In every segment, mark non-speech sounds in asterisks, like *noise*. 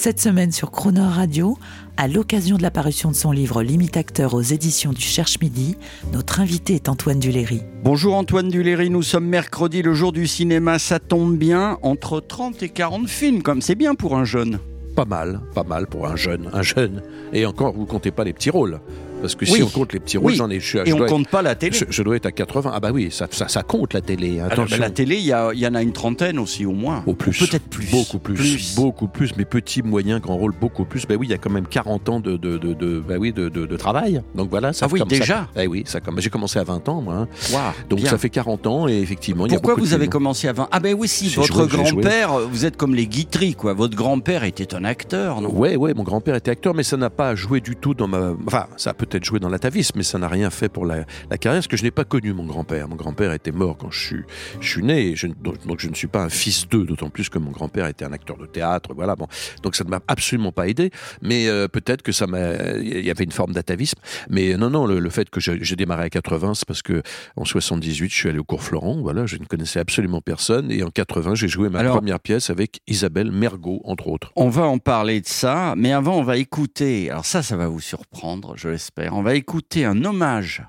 Cette semaine sur Croner Radio, à l'occasion de la parution de son livre L'imitateur aux éditions du Cherche Midi, notre invité est Antoine Duléry. Bonjour Antoine Duléry, nous sommes mercredi, le jour du cinéma, ça tombe bien, entre 30 et 40 films, comme c'est bien pour un jeune. Pas mal, pas mal pour un jeune, un jeune. Et encore, vous comptez pas les petits rôles. Parce que Oui. si on compte les petits rôles, Oui. j'en ai. Je, Et je on compte pas la télé. je, je dois être à 80. Ah bah oui, ça, ça, ça compte la télé. Alors, Attention. ben, la télé, il y, y en a une trentaine aussi au moins. Au plus. Peut-être plus. Beaucoup plus, Beaucoup plus. Mais petits, moyens, grands rôles, beaucoup plus. Ben oui, il y a quand même 40 ans de, de, de, de- ben oui, de, de, travail. Donc voilà. Ça Ah oui, comme ça- déjà Eh oui, ça, comme, j'ai commencé à 20 ans, moi. hein. Donc bien. ça fait 40 ans et effectivement, il y a Pourquoi vous avez commencé avant Ah ben oui, si, votre grand-père, vous êtes comme les Guitry, quoi. Votre grand-père était un acteur, non? Ouais, ouais, mon grand-père était acteur, mais ça n'a pas joué du tout dans ma. Enfin, ça a peut-être joué dans l'atavisme, mais ça n'a rien fait pour la, la carrière, parce que je n'ai pas connu mon grand-père. Mon grand-père était mort quand je suis, je suis né, et je- donc, donc je ne suis pas un fils d'eux, d'autant plus que mon grand-père était un acteur de théâtre, voilà. Bon, donc ça ne m'a absolument pas aidé, mais euh, peut-être que ça m'a. Il y avait une forme d'atavisme, mais non, non, le, le fait que j'ai démarré à 80, c'est parce que en 78, je suis allé au cours Florent, voilà, je ne connaissais absolument personne, et en 80, j'ai joué ma Alors- première pièce avec Isabelle Mergot, entre autres. On va en parler de ça, mais avant, on va écouter. Alors, ça, ça va vous surprendre, je l'espère. On va écouter un hommage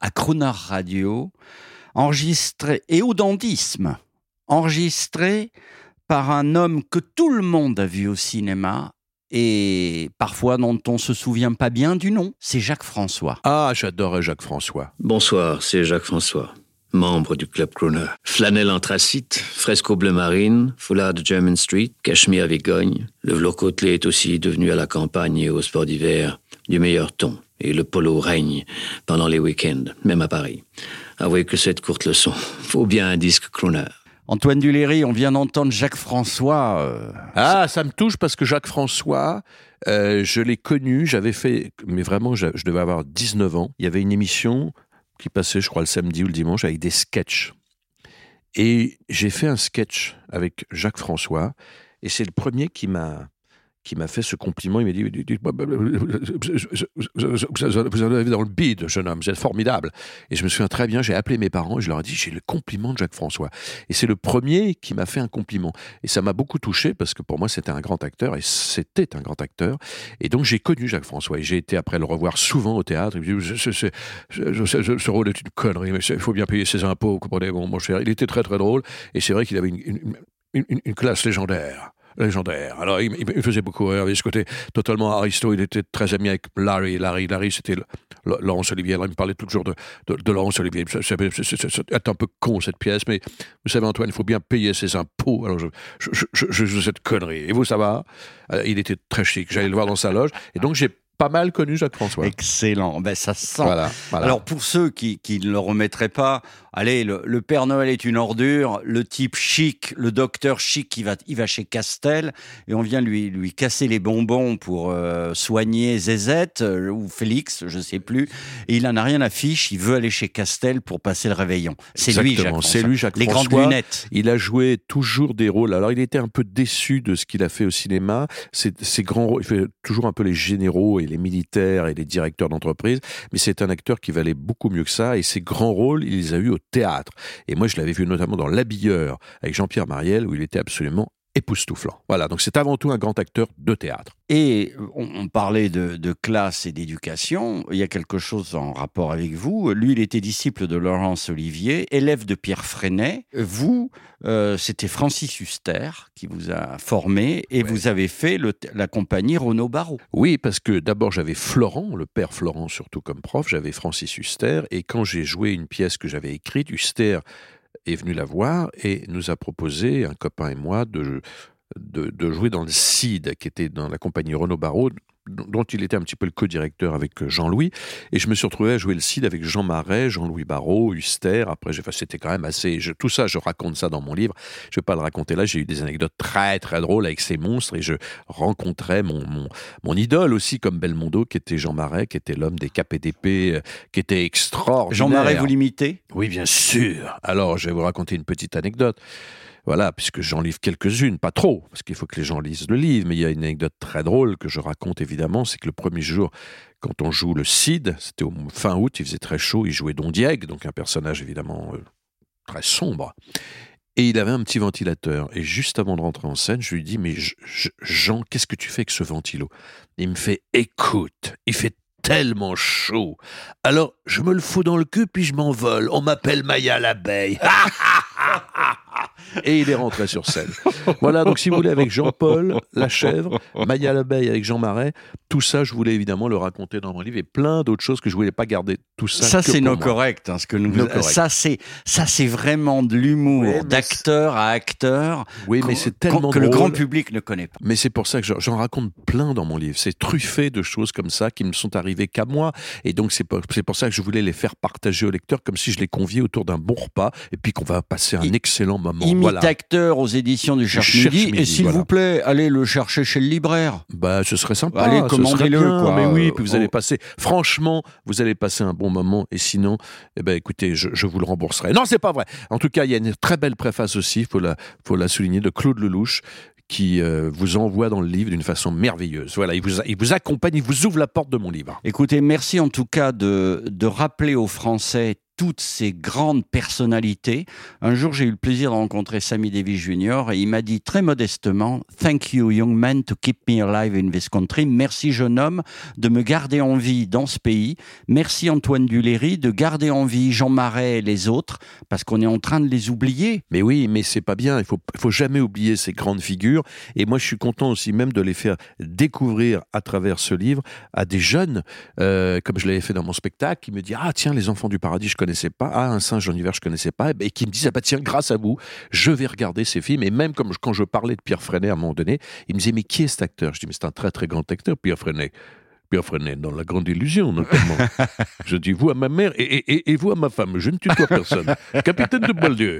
à Crooner Radio, enregistré, et au dandisme, enregistré par un homme que tout le monde a vu au cinéma et parfois dont on se souvient pas bien du nom. C'est Jacques François. Ah, j'adorais Jacques François. Bonsoir, c'est Jacques-François, membre du Club Crooner. Flanelle anthracite, fresco bleu marine, foulard de German Street, cachemire Vigogne. Le velours côtelé est aussi devenu à la campagne et au sport d'hiver du meilleur ton. Et le polo règne pendant les week-ends, même à Paris. Avouez que cette courte leçon *laughs* vaut bien un disque Crooner. Antoine Duléry, on vient d'entendre Jacques François. euh, Ah, ça me touche parce que Jacques François, euh, je l'ai connu, j'avais fait, mais vraiment, je, je devais avoir 19 ans. Il y avait une émission qui passait, je crois, le samedi ou le dimanche avec des sketchs. Et j'ai fait un sketch avec Jacques François, et c'est le premier qui m'a qui m'a fait ce compliment. Il m'a dit Vous en avez dans le bide, jeune homme, vous êtes formidable. Et je me souviens très bien, j'ai appelé mes parents et je leur ai dit J'ai le compliment de Jacques François. Et c'est le premier qui m'a fait un compliment. Et ça m'a beaucoup touché parce que pour moi, c'était un grand acteur et c'était un grand acteur. Et donc, j'ai connu Jacques François et j'ai été après le revoir souvent au théâtre. Il me dit, Ce- rôle est une connerie, mais il faut bien payer ses impôts, vous comprenez, mon, cher. Il était très, très drôle et c'est vrai qu'il avait une classe légendaire. Légendaire. Alors, il, il faisait beaucoup rire. Il avait ce côté totalement aristo. Il était très ami avec Larry. Larry, Larry c'était Laurence Olivier. Alors, il me parlait toujours de, de, de Laurence Olivier. C'est un peu con, cette pièce, mais vous savez, Antoine, il faut bien payer ses impôts. Alors, je, je, je, cette connerie. Et vous, ça va? Euh, Il était très chic. J'allais le voir dans sa loge. Et donc, j'ai pas mal connu Jacques François. Excellent, ben, ça se sent. Voilà, voilà. Alors pour ceux qui, qui ne le remettraient pas, allez, le, le Père Noël est une ordure, le type chic, le docteur chic, il va, il va chez Castel et on vient lui, lui casser les bonbons pour euh, soigner Zézette euh, ou Félix, je sais plus, et il en a rien à fiche, il veut aller chez Castel pour passer le réveillon. C'est lui, Jacques c'est François. lui, Jacques Les François. grandes lunettes. Il a joué toujours des rôles. Alors, il était un peu déçu de ce qu'il a fait au cinéma. C'est ses grands rôles. Il fait toujours un peu les généraux et les militaires et les directeurs d'entreprise. Mais c'est un acteur qui valait beaucoup mieux que ça. Et ses grands rôles, il les a eus au théâtre. Et moi, je l'avais vu notamment dans L'Habilleur avec Jean-Pierre Mariel, où il était absolument époustouflant. Voilà. Donc, c'est avant tout un grand acteur de théâtre. Et on, on parlait de, de classe et d'éducation. Il y a quelque chose en rapport avec vous. Lui, il était disciple de Laurence Olivier, élève de Pierre Freinet. Vous, euh, c'était Francis Huster qui vous a formé et Ouais. vous avez fait le- la compagnie Renaud Barrault. Oui, parce que d'abord j'avais Florent, le père Florent surtout comme prof, j'avais Francis Huster, et quand j'ai joué une pièce que j'avais écrite, Huster est venu la voir et nous a proposé, un copain et moi, de, jouer dans le CID, qui était dans la compagnie Renaud Barrault, dont il était un petit peu le co-directeur avec euh, Jean-Louis. Et je me suis retrouvé à jouer le Cid avec Jean Marais, Jean-Louis Barrault, Huster. Après, enfin, c'était quand même assez. je- tout ça, je raconte ça dans mon livre. Je vais pas le raconter là. J'ai eu des anecdotes très très drôles avec ces monstres et je rencontrais mon mon, mon idole aussi comme Belmondo, qui était Jean Marais, qui était l'homme des KPDP, euh, qui était extraordinaire. Jean Marais, vous l'imitez? Oui, bien sûr. Alors, je vais vous raconter une petite anecdote. Voilà, puisque j'en livre quelques-unes, pas trop, parce qu'il faut que les gens lisent le livre, mais il y a une anecdote très drôle que je raconte évidemment, c'est que le premier jour, quand on joue le Cid, c'était au fin août, il faisait très chaud, il jouait Don Diego, donc un personnage évidemment euh, très sombre. Et il avait un petit ventilateur. Et juste avant de rentrer en scène, je lui dis, mais je- je- Jean, qu'est-ce que tu fais avec ce ventilo? Il me fait, écoute, il fait tellement chaud. Alors, je me le fous dans le cul, puis je m'envole. On m'appelle Maya l'abeille. *laughs* *laughs* Et il est rentré sur scène. Voilà, donc si vous voulez, avec Jean-Paul, la chèvre, Maya l'abeille avec Jean Marais, tout ça, je voulais évidemment le raconter dans mon livre et plein d'autres choses que je voulais pas garder tout ça. Ça, c'est pour no moi. correct. hein, ce que nous, No correct. ça, c'est ça, c'est vraiment de l'humour d'acteur à acteur. Oui, mais c'est tellement que le grand public ne connaît pas. Mais c'est pour ça que j'en- raconte plein dans mon livre. C'est truffé de choses comme ça qui ne sont arrivées qu'à moi. Et donc, c'est pour, c'est pour ça que je voulais les faire partager aux lecteurs comme si je les conviais autour d'un bon repas et puis qu'on va passer un excellent moment. Imite Voilà. acteur aux éditions du Cherche Midi. Et s'il voilà. vous plaît, allez le chercher chez le libraire. Bah, ce serait sympa. Allez, commandez-le. Mais oui, puis vous Euh, allez oh. passer. Franchement, vous allez passer un bon moment. Et sinon, eh ben, écoutez, je, je vous le rembourserai. Non, c'est pas vrai. En tout cas, il y a une très belle préface aussi. Faut la, faut la souligner de Claude Lelouch qui euh, vous envoie dans le livre d'une façon merveilleuse. Voilà, il vous, il vous accompagne, il vous ouvre la porte de mon livre. Écoutez, merci en tout cas de, de rappeler aux Français toutes ces grandes personnalités. Un jour, j'ai eu le plaisir de rencontrer Sammy Davis Jr. et il m'a dit très modestement Thank you, young man, to keep me alive in this country. Merci, jeune homme, de me garder en vie dans ce pays. Merci, Antoine Duléry, de garder en vie Jean Marais et les autres, parce qu'on est en train de les oublier. Mais oui, mais c'est pas bien. Il faut, faut jamais oublier ces grandes figures. Et moi, je suis content aussi même de les faire découvrir à travers ce livre à des jeunes, euh, comme je l'avais fait dans mon spectacle, qui me disent ah tiens les enfants du paradis je connaissais pas, ah un singe en hiver je connaissais pas, et qui me disent ah bah tiens grâce à vous je vais regarder ces films. Et même comme je- quand je parlais de Pierre Freinet à un moment donné, il me disait mais qui est cet acteur? Je dis mais c'est un très très grand acteur Pierre Freinet. Pierre Freinet, dans La Grande Illusion, notamment. *laughs* je dis, vous à ma mère et, et- et- vous à ma femme, je ne tutoie *laughs* personne. Capitaine de Beaulieu.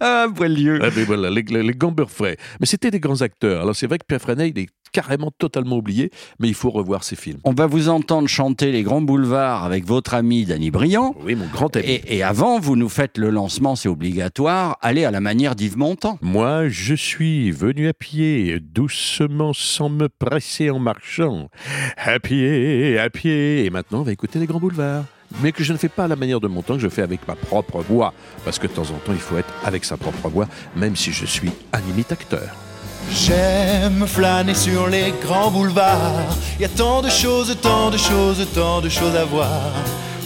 Ah, Boileau Ah, mais voilà, les, les, les gambeurs frais. Mais c'était des grands acteurs. Alors c'est vrai que Pierre Freinet, il est carrément totalement oublié, mais il faut revoir ses films. On va vous entendre chanter Les Grands Boulevards avec votre ami Danny Briand. Oui, mon grand ami. Et, et avant, vous nous faites le lancement, c'est obligatoire. Allez à la manière d'Yves Montand. Moi, je suis venu à pied, doucement, sans me presser en marchant. À pied, à pied. Et maintenant, on va écouter les grands boulevards. Mais que je ne fais pas à la manière de mon temps, que je fais avec ma propre voix. Parce que de temps en temps, il faut être avec sa propre voix, même si je suis un imitateur. J'aime flâner sur les grands boulevards. Y a tant de choses, tant de choses, tant de choses à voir.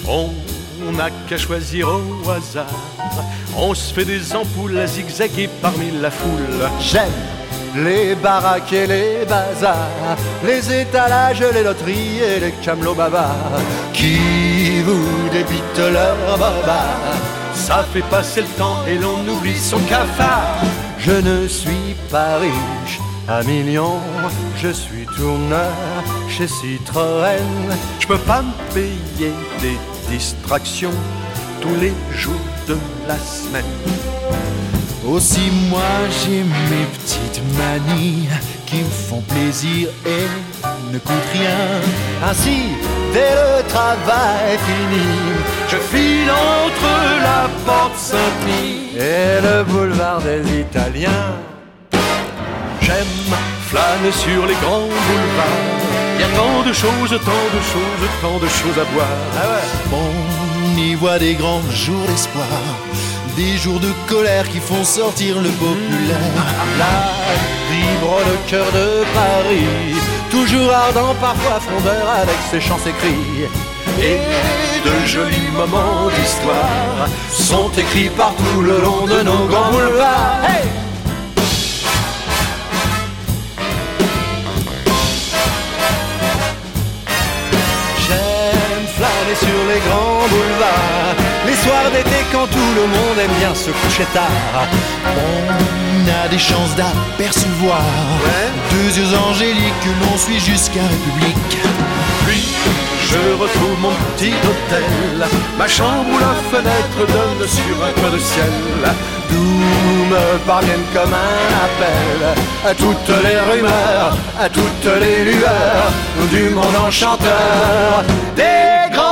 On n'a qu'à choisir au hasard. On se fait des ampoules à zigzaguer parmi la foule. J'aime les baraques et les bazars, les étalages, les loteries et les camelots bavards qui vous débitent leur baba. Ça fait passer le temps et l'on oublie son cafard. Je ne suis pas riche, un million, je suis tourneur chez Citroën. Je peux pas me payer des distractions tous les jours de la semaine. Aussi moi j'ai mes petites manies qui me font plaisir et ne coûtent rien. Ainsi, dès le travail fini, Je file entre la porte Saint-Denis. et le boulevard des Italiens. J'aime flâner sur les grands boulevards. Il y a tant de choses, tant de choses, tant de choses à voir. On y voit des grands jours d'espoir, des jours de colère qui font sortir le populaire. Là vibre le cœur de Paris, toujours ardent, parfois frondeur avec ses chants, ses cris. Et de jolis moments d'histoire sont écrits partout le long de nos grands boulevards. J'aime flâner sur les grands boulevards, soir d'été quand tout le monde aime bien se coucher tard. On a des chances d'apercevoir deux yeux angéliques que l'on suit jusqu'à République. Puis je retrouve mon petit hôtel, ma chambre où la fenêtre donne sur un coin de ciel. D'où me parviennent comme un appel à toutes les rumeurs, à toutes les lueurs du monde enchanteur des grands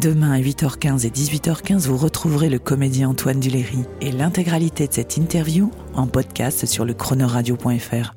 Demain à 8h15 et 18h15, vous retrouverez le comédien Antoine Duléry et l'intégralité de cette interview en podcast sur le chronoradio.fr.